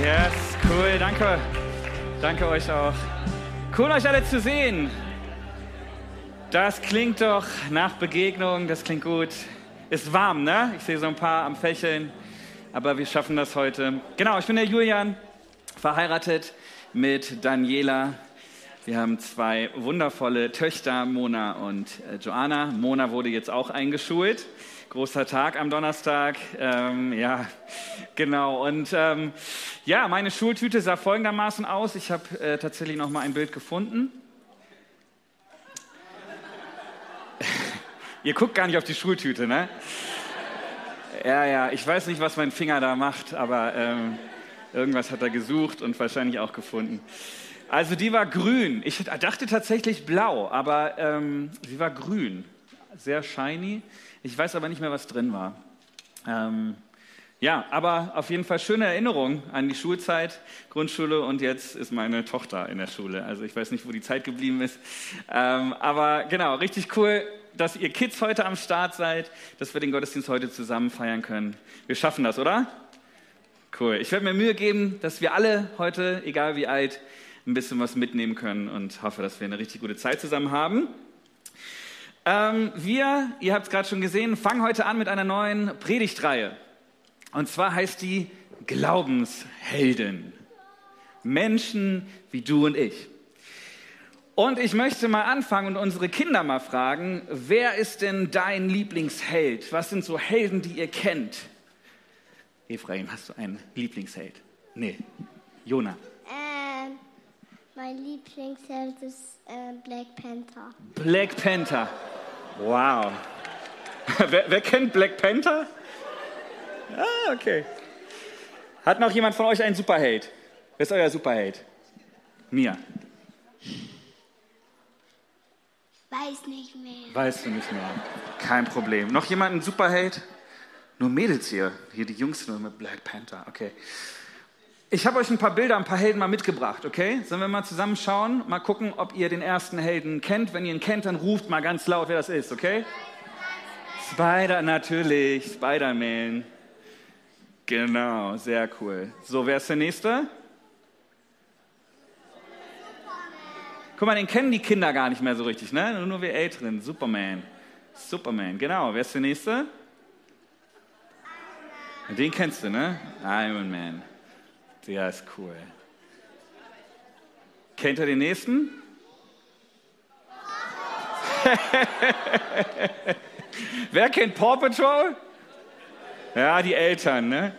Yes, cool, danke. Danke euch auch. Cool, euch alle zu sehen. Das klingt doch nach Begegnung, das klingt gut. Ist warm, ne? Ich sehe so ein paar am Fächeln, aber wir schaffen das heute. Genau, ich bin der Julian, verheiratet mit Daniela. Wir haben zwei wundervolle Töchter, Mona und äh, Joanna. Mona wurde jetzt auch eingeschult. Großer Tag am Donnerstag. Ähm, ja, genau. Und ähm, ja, meine Schultüte sah folgendermaßen aus. Ich habe äh, tatsächlich noch mal ein Bild gefunden. Ihr guckt gar nicht auf die Schultüte, ne? Ja, ja, ich weiß nicht, was mein Finger da macht, aber ähm, irgendwas hat er gesucht und wahrscheinlich auch gefunden. Also die war grün. Ich dachte tatsächlich blau, aber ähm, sie war grün. Sehr shiny. Ich weiß aber nicht mehr, was drin war. Ähm, ja, aber auf jeden Fall schöne Erinnerung an die Schulzeit, Grundschule und jetzt ist meine Tochter in der Schule. Also ich weiß nicht, wo die Zeit geblieben ist. Ähm, aber genau, richtig cool, dass ihr Kids heute am Start seid, dass wir den Gottesdienst heute zusammen feiern können. Wir schaffen das, oder? Cool. Ich werde mir Mühe geben, dass wir alle heute, egal wie alt, ein bisschen was mitnehmen können und hoffe, dass wir eine richtig gute Zeit zusammen haben. Ähm, wir, ihr habt es gerade schon gesehen, fangen heute an mit einer neuen Predigtreihe. Und zwar heißt die Glaubenshelden. Menschen wie du und ich. Und ich möchte mal anfangen und unsere Kinder mal fragen, wer ist denn dein Lieblingsheld? Was sind so Helden, die ihr kennt? Ephraim, hast du einen Lieblingsheld? Nee. Jona. Mein Lieblingsheld ist äh, Black Panther. Black Panther. Wow. wer, wer, kennt Black Panther? Ah, okay. Hat noch jemand von euch einen Superheld? Wer ist euer Superheld? Mia. Weiß nicht mehr. Weißt du nicht mehr. Kein Problem. Noch jemand einen Superheld? Nur Mädels hier. Hier die Jungs nur mit Black Panther. Okay. Ich habe euch ein paar Bilder, ein paar Helden mal mitgebracht, okay? Sollen wir mal zusammen schauen, mal gucken, ob ihr den ersten Helden kennt. Wenn ihr ihn kennt, dann ruft mal ganz laut, wer das ist, okay? Spider, natürlich, Spider-Man. Genau, sehr cool. So, wer ist der Nächste? Guck mal, den kennen die Kinder gar nicht mehr so richtig, ne? Nur wir Älteren. Superman. Superman, genau. Wer ist der Nächste? Den kennst du, ne? Iron Man. Der ist cool. Kennt ihr den nächsten? Wer kennt Paw Patrol? Ja, die Eltern, ne?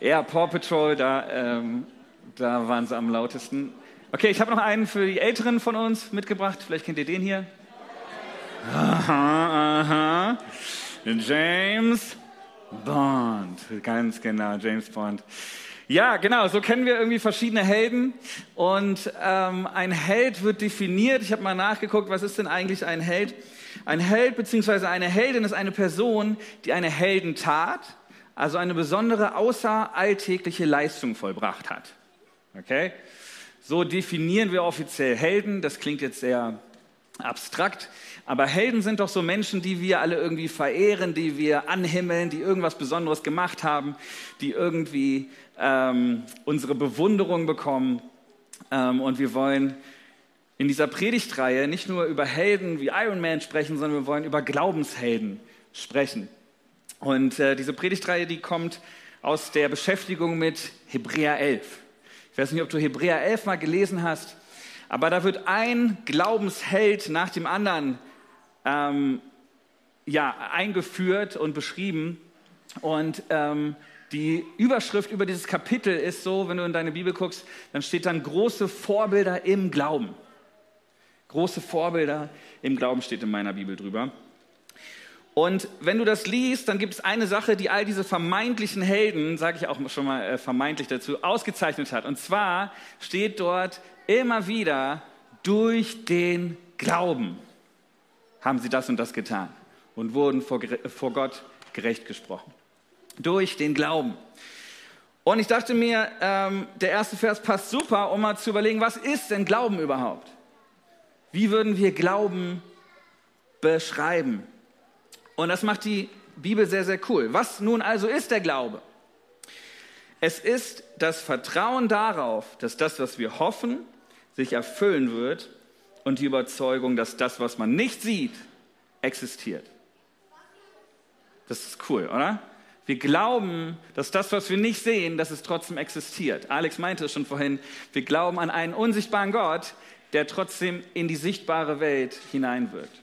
Ja, Paw Patrol, da, ähm, da waren sie am lautesten. Okay, ich habe noch einen für die Älteren von uns mitgebracht. Vielleicht kennt ihr den hier. Aha, aha. James Bond. Ganz genau, James Bond. Ja, genau, so kennen wir irgendwie verschiedene Helden. Und ähm, ein Held wird definiert. Ich habe mal nachgeguckt, was ist denn eigentlich ein Held? Ein Held bzw. eine Heldin ist eine Person, die eine Heldentat, also eine besondere außeralltägliche Leistung vollbracht hat. Okay? So definieren wir offiziell Helden. Das klingt jetzt sehr abstrakt. Aber Helden sind doch so Menschen, die wir alle irgendwie verehren, die wir anhimmeln, die irgendwas Besonderes gemacht haben, die irgendwie ähm, unsere Bewunderung bekommen. Ähm, und wir wollen in dieser Predigtreihe nicht nur über Helden wie Iron Man sprechen, sondern wir wollen über Glaubenshelden sprechen. Und äh, diese Predigtreihe, die kommt aus der Beschäftigung mit Hebräer 11. Ich weiß nicht, ob du Hebräer 11 mal gelesen hast, aber da wird ein Glaubensheld nach dem anderen ähm, ja, eingeführt und beschrieben. Und ähm, die Überschrift über dieses Kapitel ist so, wenn du in deine Bibel guckst, dann steht dann große Vorbilder im Glauben. Große Vorbilder im Glauben steht in meiner Bibel drüber. Und wenn du das liest, dann gibt es eine Sache, die all diese vermeintlichen Helden, sage ich auch schon mal äh, vermeintlich dazu, ausgezeichnet hat. Und zwar steht dort immer wieder durch den Glauben haben sie das und das getan und wurden vor, vor Gott gerecht gesprochen durch den Glauben. Und ich dachte mir, ähm, der erste Vers passt super, um mal zu überlegen, was ist denn Glauben überhaupt? Wie würden wir Glauben beschreiben? Und das macht die Bibel sehr, sehr cool. Was nun also ist der Glaube? Es ist das Vertrauen darauf, dass das, was wir hoffen, sich erfüllen wird und die Überzeugung, dass das, was man nicht sieht, existiert. Das ist cool, oder? Wir glauben, dass das, was wir nicht sehen, dass es trotzdem existiert. Alex meinte es schon vorhin, wir glauben an einen unsichtbaren Gott, der trotzdem in die sichtbare Welt hineinwirkt.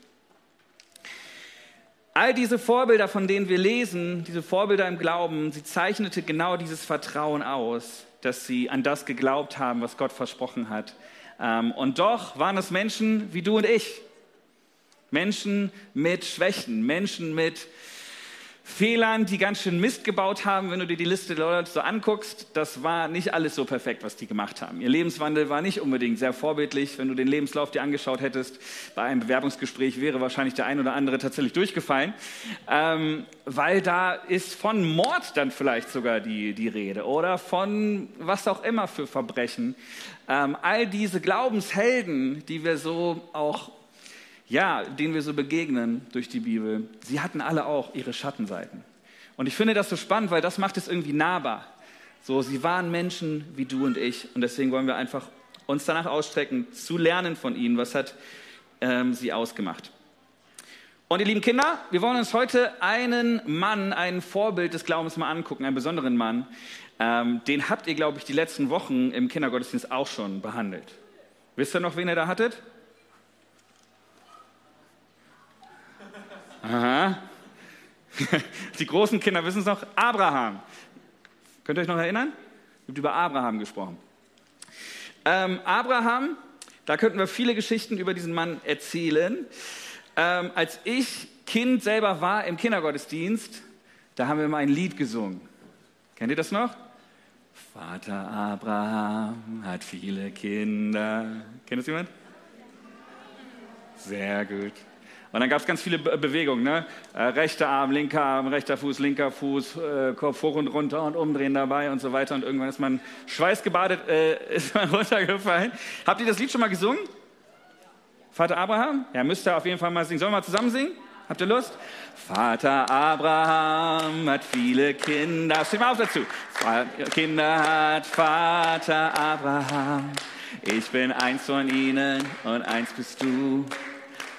All diese Vorbilder, von denen wir lesen, diese Vorbilder im Glauben, sie zeichnete genau dieses Vertrauen aus, dass sie an das geglaubt haben, was Gott versprochen hat. Ähm, und doch waren es Menschen wie du und ich. Menschen mit Schwächen, Menschen mit Fehlern, die ganz schön Mist gebaut haben. Wenn du dir die Liste der Leute so anguckst, das war nicht alles so perfekt, was die gemacht haben. Ihr Lebenswandel war nicht unbedingt sehr vorbildlich. Wenn du den Lebenslauf dir angeschaut hättest, bei einem Bewerbungsgespräch wäre wahrscheinlich der ein oder andere tatsächlich durchgefallen, ähm, weil da ist von Mord dann vielleicht sogar die, die Rede oder von was auch immer für Verbrechen. Ähm, all diese Glaubenshelden, die wir so auch ja, denen wir so begegnen durch die Bibel, sie hatten alle auch ihre Schattenseiten. Und ich finde das so spannend, weil das macht es irgendwie nahbar. So, sie waren Menschen wie du und ich und deswegen wollen wir einfach uns danach ausstrecken, zu lernen von ihnen, was hat ähm, sie ausgemacht. Und ihr lieben Kinder, wir wollen uns heute einen Mann, ein Vorbild des Glaubens mal angucken, einen besonderen Mann. Ähm, den habt ihr, glaube ich, die letzten Wochen im Kindergottesdienst auch schon behandelt. Wisst ihr noch, wen ihr da hattet? Aha. Die großen Kinder wissen es noch. Abraham. Könnt ihr euch noch erinnern? Habe über Abraham gesprochen. Ähm, Abraham, da könnten wir viele Geschichten über diesen Mann erzählen. Ähm, als ich Kind selber war im Kindergottesdienst, da haben wir mal ein Lied gesungen. Kennt ihr das noch? Vater Abraham hat viele Kinder. Kennt das jemand? Sehr gut. Und dann gab es ganz viele Be Bewegungen. Ne? Äh, rechter Arm, linker Arm, rechter Fuß, linker Fuß, äh, Kopf hoch und runter und umdrehen dabei und so weiter. Und irgendwann ist man schweißgebadet äh, ist man runtergefallen. Habt ihr das Lied schon mal gesungen? Vater Abraham? Ja, müsst ihr auf jeden Fall mal singen. Sollen wir mal zusammen singen? Habt ihr Lust? Vater Abraham hat viele Kinder. Steht mal auf dazu. Kinder hat Vater Abraham. Ich bin eins von ihnen und eins bist du.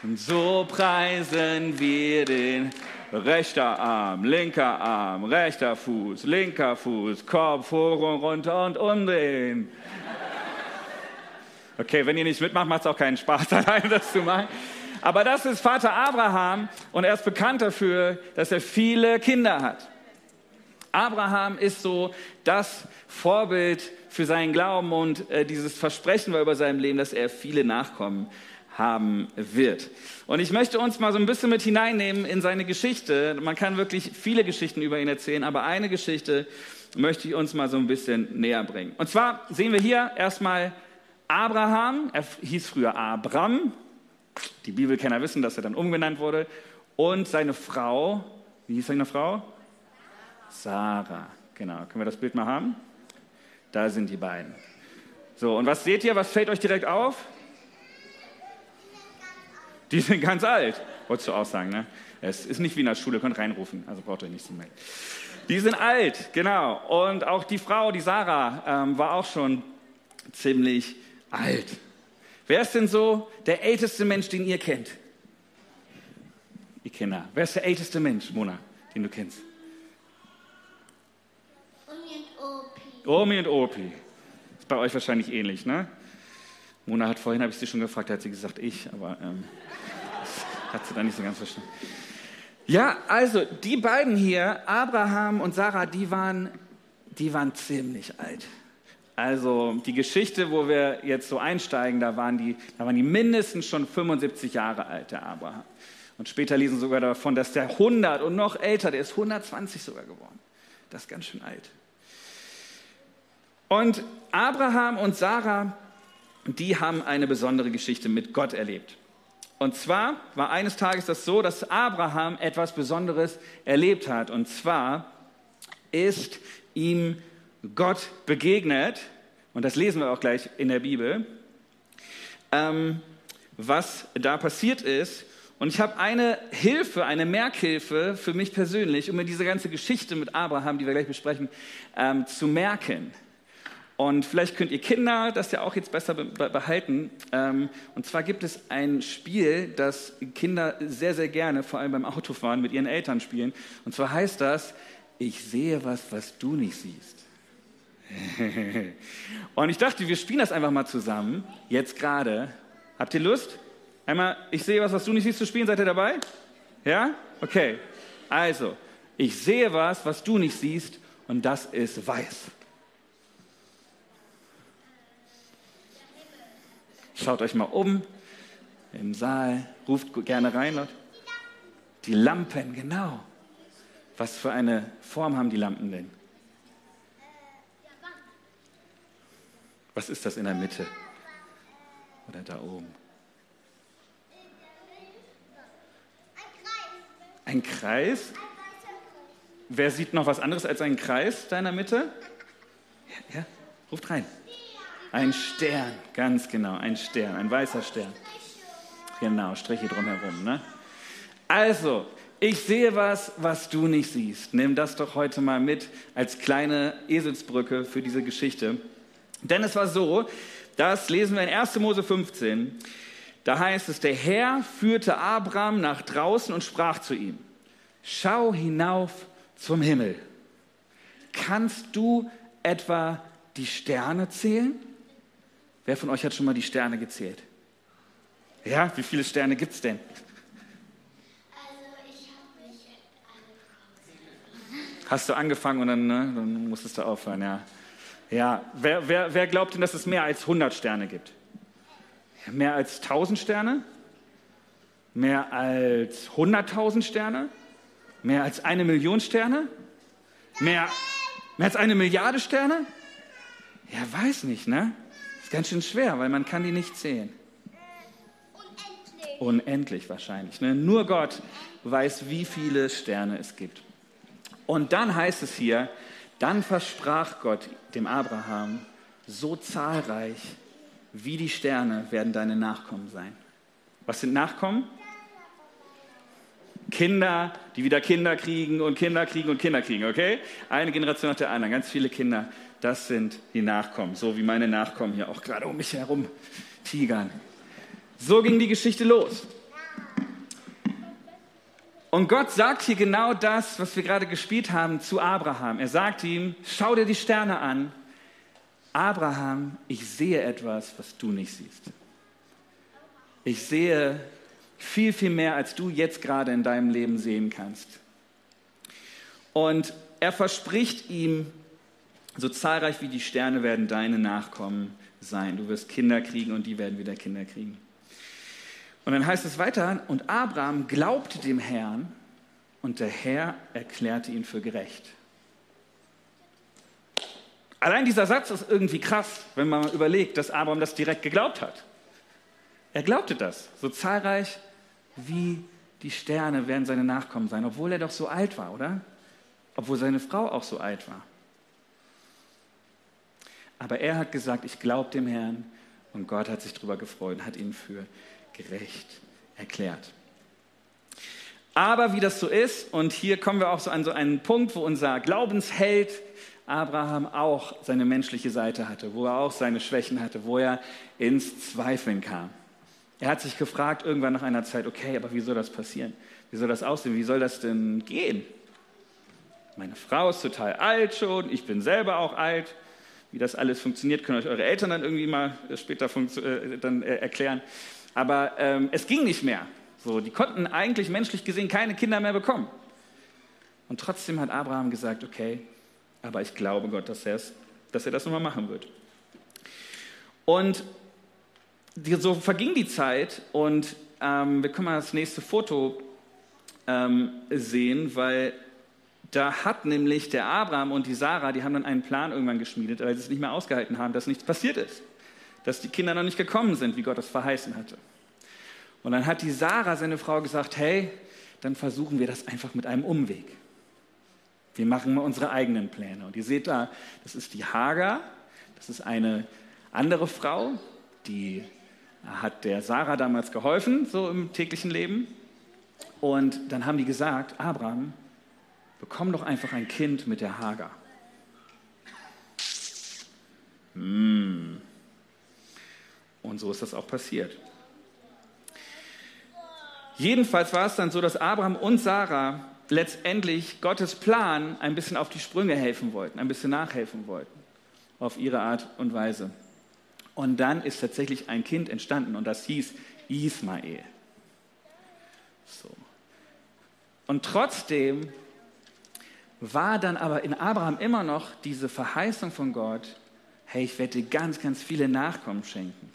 Und so preisen wir den rechter Arm, linker Arm, rechter Fuß, linker Fuß, Kopf hoch und runter und umdrehen. Okay, wenn ihr nicht mitmacht, macht es auch keinen Spaß, alleine das zu machen. Aber das ist Vater Abraham und er ist bekannt dafür, dass er viele Kinder hat. Abraham ist so das Vorbild für seinen Glauben und äh, dieses Versprechen war über seinem Leben, dass er viele Nachkommen haben wird. Und ich möchte uns mal so ein bisschen mit hineinnehmen in seine Geschichte. Man kann wirklich viele Geschichten über ihn erzählen, aber eine Geschichte möchte ich uns mal so ein bisschen näher bringen. Und zwar sehen wir hier erstmal Abraham, er hieß früher Abram. Die Bibelkenner wissen, dass er dann umgenannt wurde. Und seine Frau, wie hieß seine Frau? Sarah. Genau, können wir das Bild mal haben? Da sind die beiden. So, und was seht ihr? Was fällt euch direkt auf? Die sind ganz alt. Wolltest du auch sagen, ne? Es ist nicht wie in der Schule, könnt reinrufen, also braucht ihr nicht so melden. Die sind alt, genau. Und auch die Frau, die Sarah, ähm, war auch schon ziemlich alt. Wer ist denn so der älteste Mensch, den ihr kennt? Ihr Kinder. Wer ist der älteste Mensch, Mona, den du kennst? Omi und Opi. Omi und Opi. Ist bei euch wahrscheinlich ähnlich, ne? Mona hat vorhin, habe ich sie schon gefragt, da hat sie gesagt, ich, aber ähm, hat sie da nicht so ganz verstanden. Ja, also die beiden hier, Abraham und Sarah, die waren, die waren ziemlich alt. Also die Geschichte, wo wir jetzt so einsteigen, da waren die, da waren die mindestens schon 75 Jahre alt, der Abraham. Und später lesen sogar davon, dass der 100 und noch älter, der ist 120 sogar geworden. Das ist ganz schön alt. Und Abraham und Sarah, die haben eine besondere Geschichte mit Gott erlebt. Und zwar war eines Tages das so, dass Abraham etwas Besonderes erlebt hat. Und zwar ist ihm Gott begegnet, und das lesen wir auch gleich in der Bibel, ähm, was da passiert ist. Und ich habe eine Hilfe, eine Merkhilfe für mich persönlich, um mir diese ganze Geschichte mit Abraham, die wir gleich besprechen, ähm, zu merken. Und vielleicht könnt ihr Kinder das ja auch jetzt besser behalten. Ähm, und zwar gibt es ein Spiel, das Kinder sehr, sehr gerne, vor allem beim Autofahren, mit ihren Eltern spielen. Und zwar heißt das, ich sehe was, was du nicht siehst. und ich dachte, wir spielen das einfach mal zusammen, jetzt gerade. Habt ihr Lust? Einmal, ich sehe was, was du nicht siehst zu spielen. Seid ihr dabei? Ja? Okay. Also, ich sehe was, was du nicht siehst, und das ist weiß. Schaut euch mal um im Saal, ruft gerne rein, Leute. Die Lampen, genau. Was für eine Form haben die Lampen denn? Was ist das in der Mitte? Oder da oben? Ein Kreis? Wer sieht noch was anderes als einen Kreis da in der Mitte? Ja, ja, ruft rein. Ein Stern, ganz genau, ein Stern, ein weißer Stern. Genau, Striche drumherum. Ne? Also, ich sehe was, was du nicht siehst. Nimm das doch heute mal mit als kleine Eselsbrücke für diese Geschichte. Denn es war so, das lesen wir in 1. Mose 15. Da heißt es, der Herr führte Abraham nach draußen und sprach zu ihm, schau hinauf zum Himmel. Kannst du etwa die Sterne zählen? Wer von euch hat schon mal die Sterne gezählt? Ja, wie viele Sterne gibt es denn? Hast du angefangen und dann, ne, dann musstest du aufhören, ja. Ja, wer, wer, wer glaubt denn, dass es mehr als 100 Sterne gibt? Mehr als 1000 Sterne? Mehr als 100.000 Sterne? Mehr als eine Million Sterne? Mehr, mehr als eine Milliarde Sterne? Ja, weiß nicht, ne? Ganz schön schwer, weil man kann die nicht zählen. Unendlich. Unendlich wahrscheinlich. Ne? Nur Gott weiß, wie viele Sterne es gibt. Und dann heißt es hier, dann versprach Gott dem Abraham, so zahlreich wie die Sterne werden deine Nachkommen sein. Was sind Nachkommen? Kinder, die wieder Kinder kriegen und Kinder kriegen und Kinder kriegen, okay? Eine Generation nach der anderen, ganz viele Kinder das sind die Nachkommen, so wie meine Nachkommen hier auch gerade um mich herum tigern. So ging die Geschichte los. Und Gott sagt hier genau das, was wir gerade gespielt haben zu Abraham. Er sagt ihm, schau dir die Sterne an. Abraham, ich sehe etwas, was du nicht siehst. Ich sehe viel, viel mehr, als du jetzt gerade in deinem Leben sehen kannst. Und er verspricht ihm so zahlreich wie die Sterne werden deine Nachkommen sein. Du wirst Kinder kriegen und die werden wieder Kinder kriegen. Und dann heißt es weiter, und Abraham glaubte dem Herrn und der Herr erklärte ihn für gerecht. Allein dieser Satz ist irgendwie krass, wenn man überlegt, dass Abraham das direkt geglaubt hat. Er glaubte das. So zahlreich wie die Sterne werden seine Nachkommen sein, obwohl er doch so alt war, oder? Obwohl seine Frau auch so alt war. Aber er hat gesagt, ich glaube dem Herrn und Gott hat sich darüber gefreut und hat ihn für gerecht erklärt. Aber wie das so ist, und hier kommen wir auch so an so einen Punkt, wo unser Glaubensheld Abraham auch seine menschliche Seite hatte, wo er auch seine Schwächen hatte, wo er ins Zweifeln kam. Er hat sich gefragt irgendwann nach einer Zeit, okay, aber wie soll das passieren? Wie soll das aussehen? Wie soll das denn gehen? Meine Frau ist total alt schon, ich bin selber auch alt. Wie das alles funktioniert, können euch eure Eltern dann irgendwie mal später äh, dann äh, erklären. Aber ähm, es ging nicht mehr. So, die konnten eigentlich menschlich gesehen keine Kinder mehr bekommen. Und trotzdem hat Abraham gesagt, okay, aber ich glaube Gott, dass, dass er das nochmal machen wird. Und so verging die Zeit und ähm, wir können mal das nächste Foto ähm, sehen, weil da hat nämlich der Abraham und die Sarah, die haben dann einen Plan irgendwann geschmiedet, weil sie es nicht mehr ausgehalten haben, dass nichts passiert ist. Dass die Kinder noch nicht gekommen sind, wie Gott es verheißen hatte. Und dann hat die Sarah, seine Frau, gesagt, hey, dann versuchen wir das einfach mit einem Umweg. Wir machen mal unsere eigenen Pläne. Und ihr seht da, das ist die Hagar, das ist eine andere Frau, die hat der Sarah damals geholfen, so im täglichen Leben. Und dann haben die gesagt, Abraham, bekomm doch einfach ein Kind mit der Hagar. Hm. Und so ist das auch passiert. Jedenfalls war es dann so, dass Abraham und Sarah letztendlich Gottes Plan ein bisschen auf die Sprünge helfen wollten, ein bisschen nachhelfen wollten, auf ihre Art und Weise. Und dann ist tatsächlich ein Kind entstanden und das hieß Ismael. So. Und trotzdem war dann aber in Abraham immer noch diese Verheißung von Gott, hey, ich werde dir ganz, ganz viele Nachkommen schenken.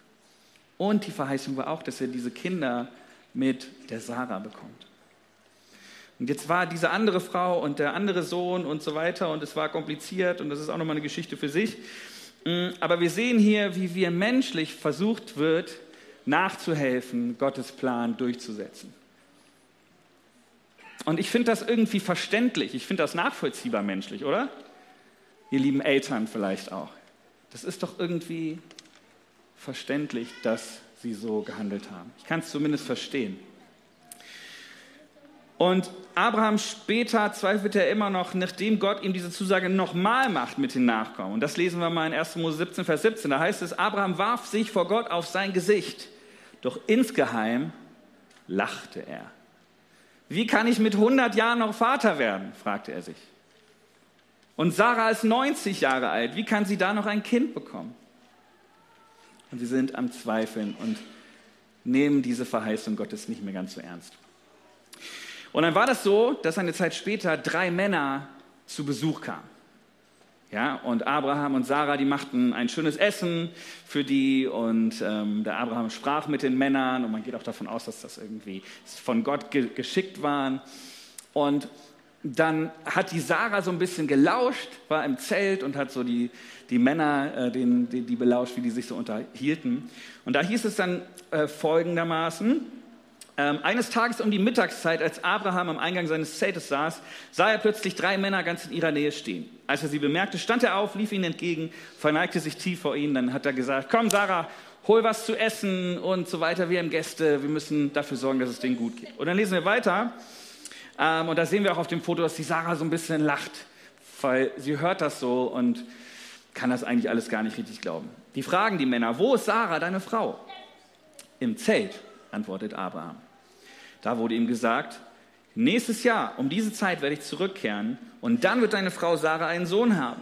Und die Verheißung war auch, dass er diese Kinder mit der Sarah bekommt. Und jetzt war diese andere Frau und der andere Sohn und so weiter und es war kompliziert und das ist auch nochmal eine Geschichte für sich. Mm, aber wir sehen hier, wie wir menschlich versucht wird, nachzuhelfen, Gottes Plan durchzusetzen. Und ich finde das irgendwie verständlich, ich finde das nachvollziehbar menschlich, oder? Ihr lieben Eltern vielleicht auch. Das ist doch irgendwie verständlich, dass sie so gehandelt haben. Ich kann es zumindest verstehen. Und Abraham später zweifelt er immer noch, nachdem Gott ihm diese Zusage nochmal macht mit den Nachkommen. Und das lesen wir mal in 1. Mose 17, Vers 17. Da heißt es, Abraham warf sich vor Gott auf sein Gesicht, doch insgeheim lachte er. Wie kann ich mit 100 Jahren noch Vater werden? fragte er sich. Und Sarah ist 90 Jahre alt. Wie kann sie da noch ein Kind bekommen? Und sie sind am Zweifeln und nehmen diese Verheißung Gottes nicht mehr ganz so ernst. Und dann war das so, dass eine Zeit später drei Männer zu Besuch kamen. Ja, und Abraham und Sarah, die machten ein schönes Essen für die und ähm, der Abraham sprach mit den Männern und man geht auch davon aus, dass das irgendwie von Gott ge geschickt waren. Und dann hat die Sarah so ein bisschen gelauscht, war im Zelt und hat so die, die Männer, äh, den, die, die belauscht, wie die sich so unterhielten. Und da hieß es dann äh, folgendermaßen, ähm, eines Tages um die Mittagszeit, als Abraham am Eingang seines Zeltes saß, sah er plötzlich drei Männer ganz in ihrer Nähe stehen. Als er sie bemerkte, stand er auf, lief ihnen entgegen, verneigte sich tief vor ihnen. Dann hat er gesagt, komm Sarah, hol was zu essen und so weiter. Wir haben Gäste, wir müssen dafür sorgen, dass es denen gut geht. Und dann lesen wir weiter. Ähm, und da sehen wir auch auf dem Foto, dass die Sarah so ein bisschen lacht, weil sie hört das so und kann das eigentlich alles gar nicht richtig glauben. Die fragen die Männer, wo ist Sarah, deine Frau? Im Zelt antwortet Abraham. Da wurde ihm gesagt, nächstes Jahr um diese Zeit werde ich zurückkehren und dann wird deine Frau Sarah einen Sohn haben.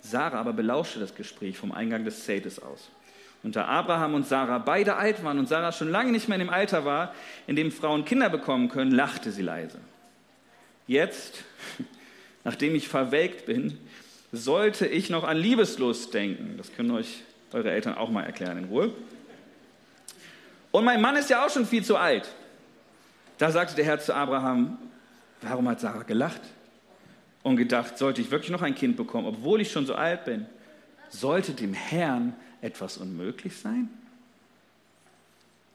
Sarah aber belauschte das Gespräch vom Eingang des Zeltes aus. Und da Abraham und Sarah beide alt waren und Sarah schon lange nicht mehr in dem Alter war, in dem Frauen Kinder bekommen können, lachte sie leise. Jetzt, nachdem ich verwelkt bin, sollte ich noch an Liebeslust denken. Das können euch eure Eltern auch mal erklären in Ruhe. Und mein Mann ist ja auch schon viel zu alt. Da sagte der Herr zu Abraham, warum hat Sarah gelacht und gedacht, sollte ich wirklich noch ein Kind bekommen, obwohl ich schon so alt bin? Sollte dem Herrn etwas unmöglich sein?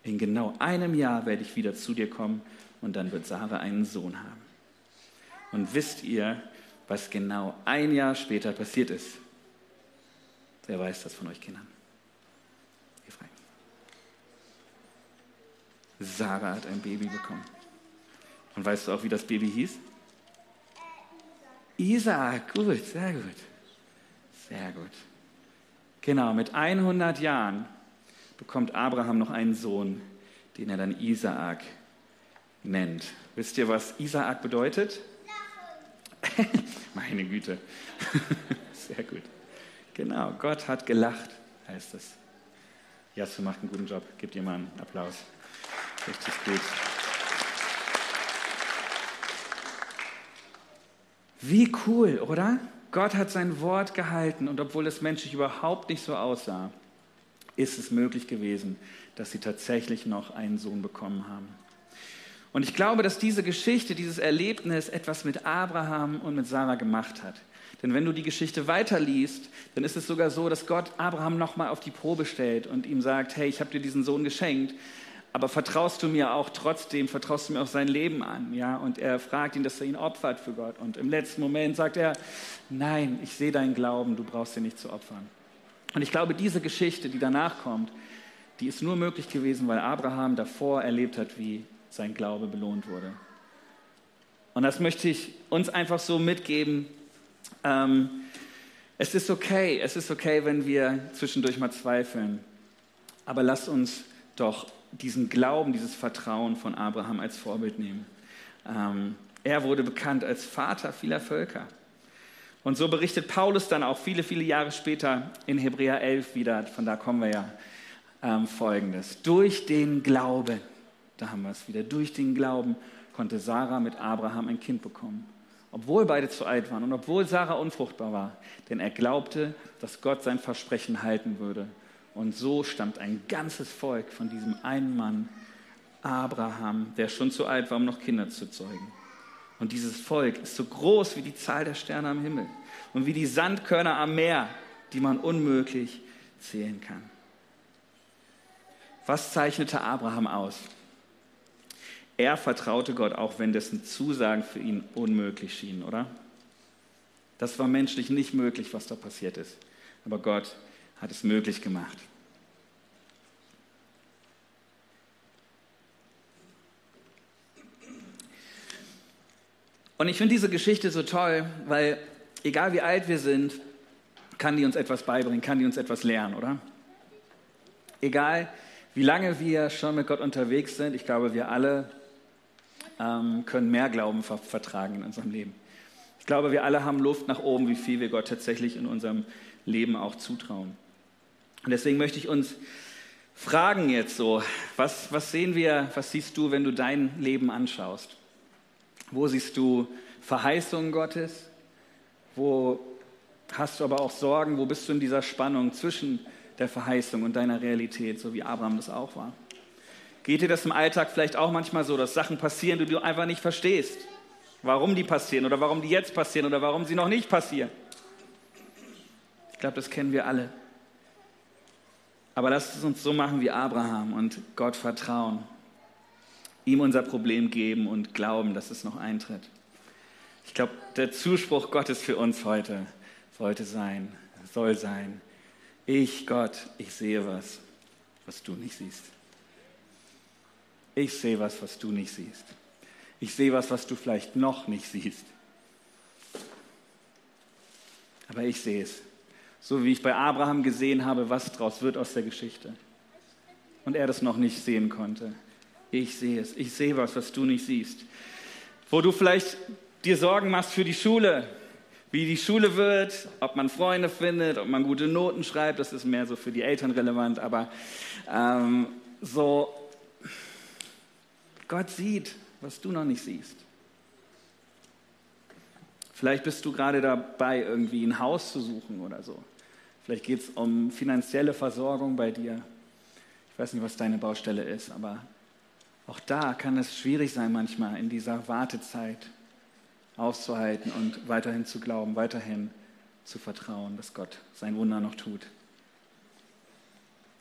In genau einem Jahr werde ich wieder zu dir kommen und dann wird Sarah einen Sohn haben. Und wisst ihr, was genau ein Jahr später passiert ist? Wer weiß das von euch Kindern? Sarah hat ein Baby bekommen. Und weißt du auch, wie das Baby hieß? Isaac, gut, sehr gut. Sehr gut. Genau, mit 100 Jahren bekommt Abraham noch einen Sohn, den er dann Isaak nennt. Wisst ihr, was Isaak bedeutet? Meine Güte. Sehr gut. Genau, Gott hat gelacht, heißt es. Jasse macht einen guten Job. Gebt ihr mal einen Applaus. Richtig gut. Wie cool, oder? Gott hat sein Wort gehalten und obwohl es menschlich überhaupt nicht so aussah, ist es möglich gewesen, dass sie tatsächlich noch einen Sohn bekommen haben. Und ich glaube, dass diese Geschichte, dieses Erlebnis etwas mit Abraham und mit Sarah gemacht hat. Denn wenn du die Geschichte weiterliest, dann ist es sogar so, dass Gott Abraham nochmal auf die Probe stellt und ihm sagt, hey, ich habe dir diesen Sohn geschenkt, aber vertraust du mir auch trotzdem, vertraust du mir auch sein Leben an, ja? Und er fragt ihn, dass er ihn opfert für Gott. Und im letzten Moment sagt er, nein, ich sehe deinen Glauben, du brauchst ihn nicht zu opfern. Und ich glaube, diese Geschichte, die danach kommt, die ist nur möglich gewesen, weil Abraham davor erlebt hat, wie sein Glaube belohnt wurde. Und das möchte ich uns einfach so mitgeben. Ähm, es ist okay, es ist okay, wenn wir zwischendurch mal zweifeln. Aber lasst uns doch diesen Glauben, dieses Vertrauen von Abraham als Vorbild nehmen. Ähm, er wurde bekannt als Vater vieler Völker. Und so berichtet Paulus dann auch viele, viele Jahre später in Hebräer 11 wieder, von da kommen wir ja, ähm, folgendes. Durch den Glauben, da haben wir es wieder, durch den Glauben konnte Sarah mit Abraham ein Kind bekommen. Obwohl beide zu alt waren und obwohl Sarah unfruchtbar war. Denn er glaubte, dass Gott sein Versprechen halten würde. Und so stammt ein ganzes Volk von diesem einen Mann, Abraham, der schon zu alt war, um noch Kinder zu zeugen. Und dieses Volk ist so groß wie die Zahl der Sterne am Himmel und wie die Sandkörner am Meer, die man unmöglich zählen kann. Was zeichnete Abraham aus? Er vertraute Gott, auch wenn dessen Zusagen für ihn unmöglich schienen, oder? Das war menschlich nicht möglich, was da passiert ist. Aber Gott hat es möglich gemacht. Und ich finde diese Geschichte so toll, weil egal wie alt wir sind, kann die uns etwas beibringen, kann die uns etwas lernen, oder? Egal wie lange wir schon mit Gott unterwegs sind, ich glaube, wir alle ähm, können mehr Glauben ver vertragen in unserem Leben. Ich glaube, wir alle haben Luft nach oben, wie viel wir Gott tatsächlich in unserem Leben auch zutrauen. Und deswegen möchte ich uns fragen jetzt so, was, was sehen wir, was siehst du, wenn du dein Leben anschaust? Wo siehst du Verheißungen Gottes? Wo hast du aber auch Sorgen? Wo bist du in dieser Spannung zwischen der Verheißung und deiner Realität, so wie Abraham das auch war. Geht dir das im Alltag vielleicht auch manchmal so, dass Sachen passieren, die du einfach nicht verstehst? Warum die passieren oder warum die jetzt passieren oder warum sie noch nicht passieren? Ich glaube, das kennen wir alle. Aber lasst es uns so machen wie Abraham und Gott vertrauen. Ihm unser Problem geben und glauben, dass es noch eintritt. Ich glaube, der Zuspruch Gottes für uns heute sollte sein, soll sein, ich, Gott, ich sehe was, was du nicht siehst. Ich sehe was, was du nicht siehst. Ich sehe was, was du vielleicht noch nicht siehst. Aber ich sehe es. So wie ich bei Abraham gesehen habe, was daraus wird aus der Geschichte. Und er das noch nicht sehen konnte. Ich sehe es. Ich sehe was, was du nicht siehst. Wo du vielleicht dir Sorgen machst für die Schule, wie die Schule wird, ob man Freunde findet, ob man gute Noten schreibt, das ist mehr so für die Eltern relevant, aber ähm, so, Gott sieht, was du noch nicht siehst. Vielleicht bist du gerade dabei, irgendwie ein Haus zu suchen oder so. Vielleicht geht es um finanzielle Versorgung bei dir. Ich weiß nicht, was deine Baustelle ist, aber auch da kann es schwierig sein manchmal in dieser Wartezeit auszuhalten und weiterhin zu glauben, weiterhin zu vertrauen, dass Gott sein Wunder noch tut.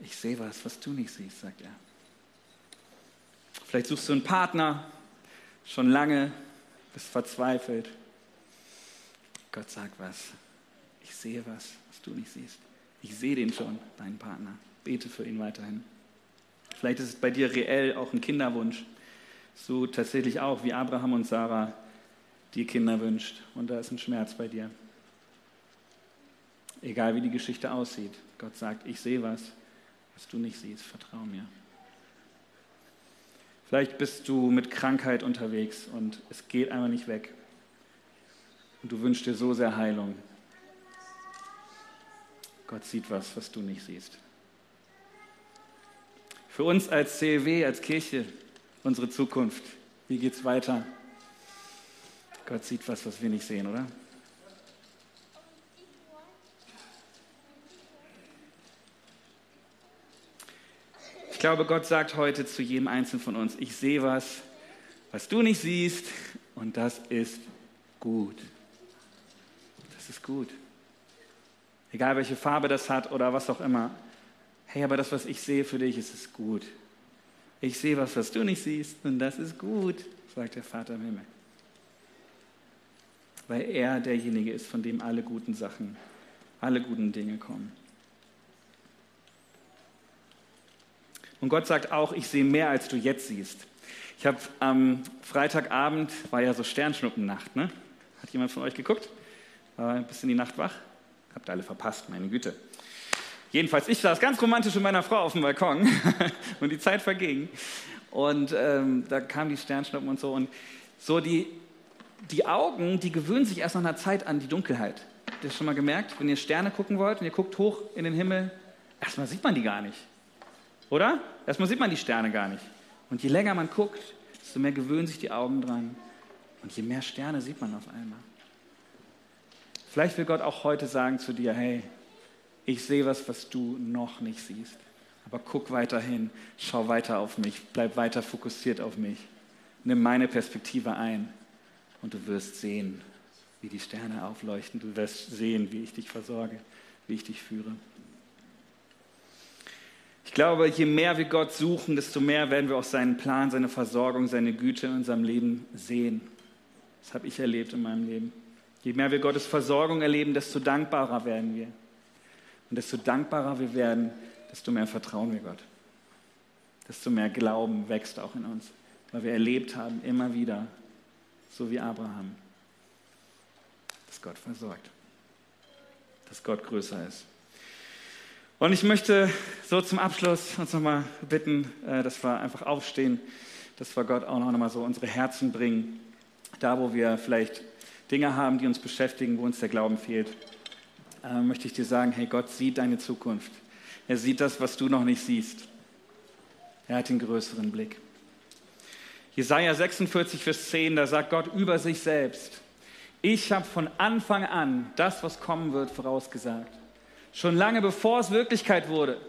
Ich sehe was, was du nicht siehst, sagt er. Vielleicht suchst du einen Partner schon lange, bist verzweifelt. Gott sagt was. Ich sehe was, was du nicht siehst. Ich sehe den schon, deinen Partner. Bete für ihn weiterhin. Vielleicht ist es bei dir reell auch ein Kinderwunsch. So tatsächlich auch wie Abraham und Sarah dir Kinder wünscht und da ist ein Schmerz bei dir. Egal wie die Geschichte aussieht, Gott sagt, ich sehe was, was du nicht siehst, vertrau mir. Vielleicht bist du mit Krankheit unterwegs und es geht einfach nicht weg. Und du wünschst dir so sehr Heilung. Gott sieht was, was du nicht siehst. Für uns als CEW, als Kirche, unsere Zukunft. Wie geht es weiter? Gott sieht was, was wir nicht sehen, oder? Ich glaube, Gott sagt heute zu jedem Einzelnen von uns, ich sehe was, was du nicht siehst und das ist gut. Das ist gut. Egal welche Farbe das hat oder was auch immer. Hey, aber das, was ich sehe für dich, ist es gut. Ich sehe was, was du nicht siehst und das ist gut, sagt der Vater im Himmel weil er derjenige ist, von dem alle guten Sachen, alle guten Dinge kommen. Und Gott sagt auch, ich sehe mehr, als du jetzt siehst. Ich habe am Freitagabend, war ja so Sternschnuppennacht, ne? Hat jemand von euch geguckt? War ein bisschen die Nacht wach? Habt ihr alle verpasst, meine Güte. Jedenfalls, ich saß ganz romantisch mit meiner Frau auf dem Balkon und die Zeit verging. Und ähm, da kamen die Sternschnuppen und so. Und so die, die Augen, die gewöhnen sich erst nach einer Zeit an die Dunkelheit. Habt ihr das schon mal gemerkt? Wenn ihr Sterne gucken wollt und ihr guckt hoch in den Himmel, erstmal sieht man die gar nicht. Oder? Erstmal sieht man die Sterne gar nicht. Und je länger man guckt, desto mehr gewöhnen sich die Augen dran. Und je mehr Sterne sieht man auf einmal. Vielleicht will Gott auch heute sagen zu dir, hey, ich sehe was, was du noch nicht siehst. Aber guck weiter hin, schau weiter auf mich, bleib weiter fokussiert auf mich. Nimm meine Perspektive ein und du wirst sehen, wie die Sterne aufleuchten. Du wirst sehen, wie ich dich versorge, wie ich dich führe. Ich glaube, je mehr wir Gott suchen, desto mehr werden wir auch seinen Plan, seine Versorgung, seine Güte in unserem Leben sehen. Das habe ich erlebt in meinem Leben. Je mehr wir Gottes Versorgung erleben, desto dankbarer werden wir. Und desto dankbarer wir werden, desto mehr vertrauen wir Gott. Desto mehr Glauben wächst auch in uns, weil wir erlebt haben, immer wieder, so wie Abraham, dass Gott versorgt, dass Gott größer ist. Und ich möchte so zum Abschluss uns nochmal bitten, äh, dass wir einfach aufstehen, dass wir Gott auch noch mal so unsere Herzen bringen, da wo wir vielleicht Dinge haben, die uns beschäftigen, wo uns der Glauben fehlt. Äh, möchte ich dir sagen, hey, Gott sieht deine Zukunft. Er sieht das, was du noch nicht siehst. Er hat den größeren Blick. Jesaja 46, Vers 10, da sagt Gott über sich selbst: Ich habe von Anfang an das, was kommen wird, vorausgesagt. Schon lange bevor es Wirklichkeit wurde.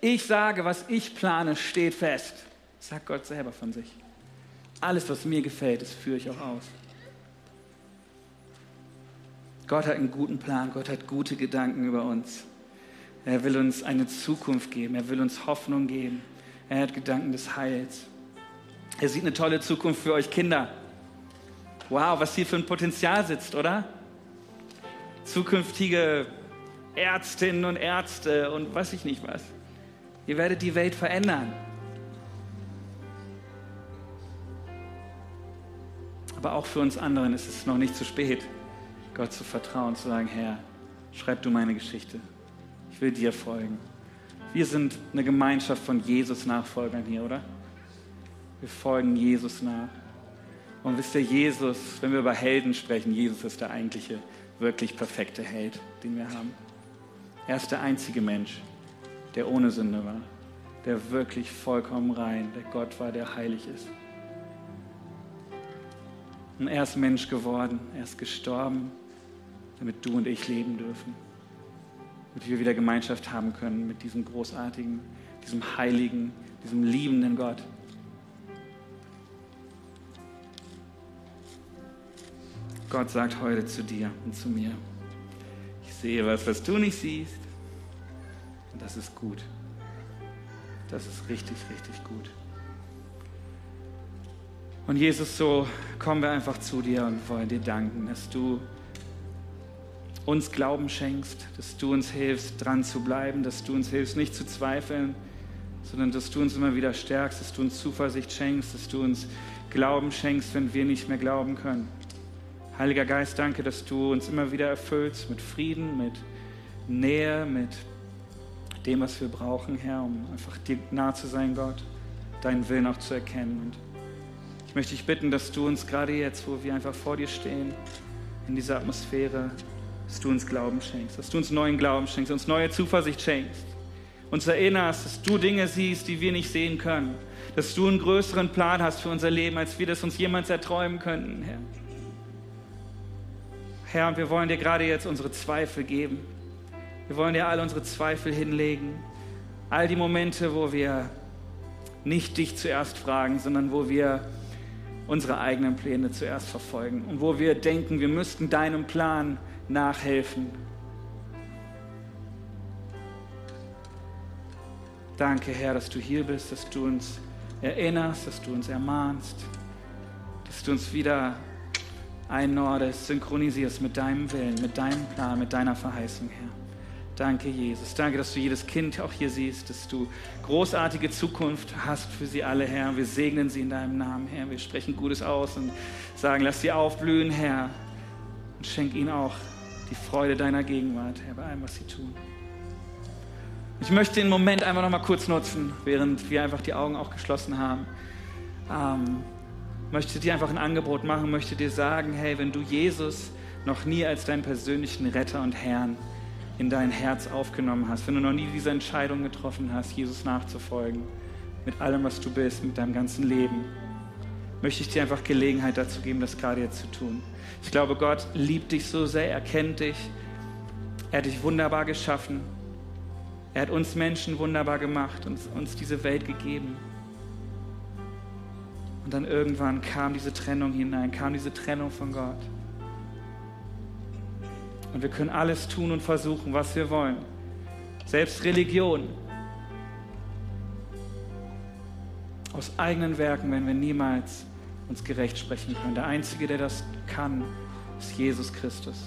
Ich sage, was ich plane, steht fest. Sagt Gott selber von sich. Alles, was mir gefällt, das führe ich auch aus. Gott hat einen guten Plan, Gott hat gute Gedanken über uns. Er will uns eine Zukunft geben, er will uns Hoffnung geben. Er hat Gedanken des Heils. Er sieht eine tolle Zukunft für euch Kinder. Wow, was hier für ein Potenzial sitzt, oder? Zukünftige Ärztinnen und Ärzte und weiß ich nicht was. Ihr werdet die Welt verändern. Aber auch für uns anderen ist es noch nicht zu spät, Gott zu vertrauen, zu sagen, Herr, schreib du meine Geschichte. Ich will dir folgen. Wir sind eine Gemeinschaft von Jesus-Nachfolgern hier, oder? Wir folgen Jesus nach. Und wisst ihr, Jesus, wenn wir über Helden sprechen, Jesus ist der eigentliche, wirklich perfekte Held, den wir haben. Er ist der einzige Mensch, der ohne Sünde war, der wirklich vollkommen rein, der Gott war, der heilig ist. Und er ist Mensch geworden, er ist gestorben, damit du und ich leben dürfen. Damit wir wieder Gemeinschaft haben können mit diesem großartigen, diesem heiligen, diesem liebenden Gott. Gott sagt heute zu dir und zu mir, sehe was, was du nicht siehst. Und das ist gut. Das ist richtig, richtig gut. Und Jesus, so kommen wir einfach zu dir und wollen dir danken, dass du uns Glauben schenkst, dass du uns hilfst, dran zu bleiben, dass du uns hilfst, nicht zu zweifeln, sondern dass du uns immer wieder stärkst, dass du uns Zuversicht schenkst, dass du uns Glauben schenkst, wenn wir nicht mehr glauben können. Heiliger Geist, danke, dass du uns immer wieder erfüllst mit Frieden, mit Nähe, mit dem, was wir brauchen, Herr, um einfach dir nah zu sein, Gott, deinen Willen auch zu erkennen. Und ich möchte dich bitten, dass du uns gerade jetzt, wo wir einfach vor dir stehen, in dieser Atmosphäre, dass du uns Glauben schenkst, dass du uns neuen Glauben schenkst, uns neue Zuversicht schenkst, uns erinnerst, dass du Dinge siehst, die wir nicht sehen können, dass du einen größeren Plan hast für unser Leben, als wir das uns jemals erträumen könnten, Herr. Herr, und wir wollen dir gerade jetzt unsere Zweifel geben. Wir wollen dir all unsere Zweifel hinlegen. All die Momente, wo wir nicht dich zuerst fragen, sondern wo wir unsere eigenen Pläne zuerst verfolgen und wo wir denken, wir müssten deinem Plan nachhelfen. Danke, Herr, dass du hier bist, dass du uns erinnerst, dass du uns ermahnst, dass du uns wieder einnordest, synchronisierst mit deinem Willen, mit deinem Plan, mit deiner Verheißung, Herr. Danke, Jesus. Danke, dass du jedes Kind auch hier siehst, dass du großartige Zukunft hast für sie alle, Herr. Wir segnen sie in deinem Namen, Herr. Wir sprechen Gutes aus und sagen, lass sie aufblühen, Herr. Und schenk ihnen auch die Freude deiner Gegenwart, Herr, bei allem, was sie tun. Ich möchte den Moment einfach noch mal kurz nutzen, während wir einfach die Augen auch geschlossen haben. Ähm, möchte dir einfach ein Angebot machen, möchte dir sagen, hey, wenn du Jesus noch nie als deinen persönlichen Retter und Herrn in dein Herz aufgenommen hast, wenn du noch nie diese Entscheidung getroffen hast, Jesus nachzufolgen, mit allem, was du bist, mit deinem ganzen Leben, möchte ich dir einfach Gelegenheit dazu geben, das gerade jetzt zu tun. Ich glaube, Gott liebt dich so sehr, er kennt dich, er hat dich wunderbar geschaffen, er hat uns Menschen wunderbar gemacht und uns diese Welt gegeben. Und dann irgendwann kam diese Trennung hinein, kam diese Trennung von Gott. Und wir können alles tun und versuchen, was wir wollen. Selbst Religion. Aus eigenen Werken werden wir niemals uns gerecht sprechen können. Der Einzige, der das kann, ist Jesus Christus.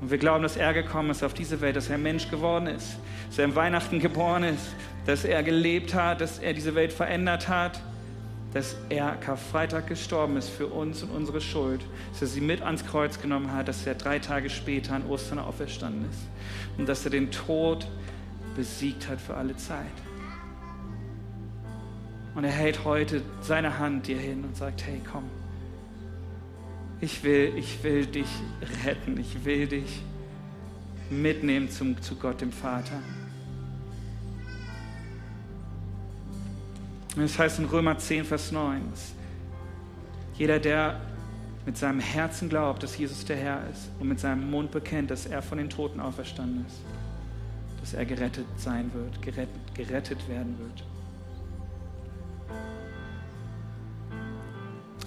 Und wir glauben, dass er gekommen ist auf diese Welt, dass er Mensch geworden ist, dass er im Weihnachten geboren ist, dass er gelebt hat, dass er diese Welt verändert hat dass er Karfreitag gestorben ist für uns und unsere Schuld, dass er sie mit ans Kreuz genommen hat, dass er drei Tage später an Ostern auferstanden ist und dass er den Tod besiegt hat für alle Zeit. Und er hält heute seine Hand dir hin und sagt, hey, komm, ich will, ich will dich retten, ich will dich mitnehmen zum, zu Gott, dem Vater. Und das heißt in Römer 10, Vers 9, jeder, der mit seinem Herzen glaubt, dass Jesus der Herr ist und mit seinem Mund bekennt, dass er von den Toten auferstanden ist, dass er gerettet sein wird, gerettet, gerettet werden wird.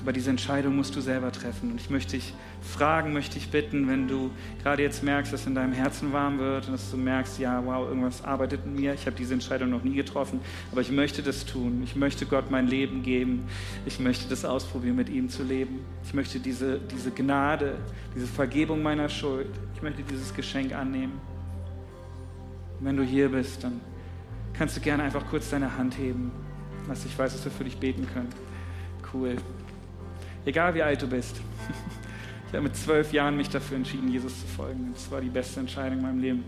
Aber diese Entscheidung musst du selber treffen. Und ich möchte dich fragen, möchte dich bitten, wenn du gerade jetzt merkst, dass in deinem Herzen warm wird und dass du merkst, ja, wow, irgendwas arbeitet in mir. Ich habe diese Entscheidung noch nie getroffen, aber ich möchte das tun. Ich möchte Gott mein Leben geben. Ich möchte das ausprobieren, mit ihm zu leben. Ich möchte diese, diese Gnade, diese Vergebung meiner Schuld, ich möchte dieses Geschenk annehmen. Und wenn du hier bist, dann kannst du gerne einfach kurz deine Hand heben, dass ich weiß, dass wir für dich beten können. Cool. Egal wie alt du bist. Ich habe mit zwölf Jahren mich dafür entschieden, Jesus zu folgen. Das war die beste Entscheidung in meinem Leben.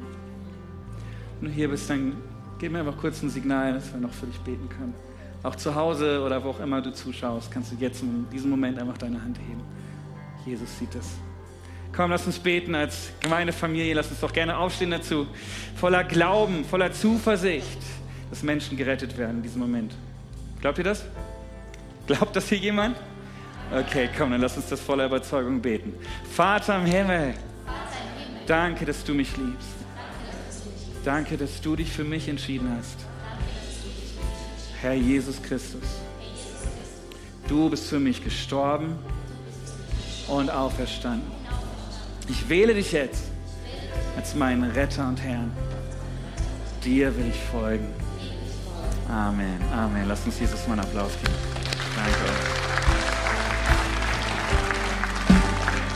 Wenn du hier bist, dann gib mir einfach kurz ein Signal, dass wir noch für dich beten können. Auch zu Hause oder wo auch immer du zuschaust, kannst du jetzt in diesem Moment einfach deine Hand heben. Jesus sieht es. Komm, lass uns beten als Gemeindefamilie. Lass uns doch gerne aufstehen dazu. Voller Glauben, voller Zuversicht, dass Menschen gerettet werden in diesem Moment. Glaubt ihr das? Glaubt das hier jemand? Okay, komm, dann lass uns das voller Überzeugung beten. Vater im Himmel, danke, dass du mich liebst. Danke, dass du dich für mich entschieden hast. Herr Jesus Christus, du bist für mich gestorben und auferstanden. Ich wähle dich jetzt als meinen Retter und Herrn. Dir will ich folgen. Amen, Amen. Lass uns Jesus mal einen Applaus geben. Danke.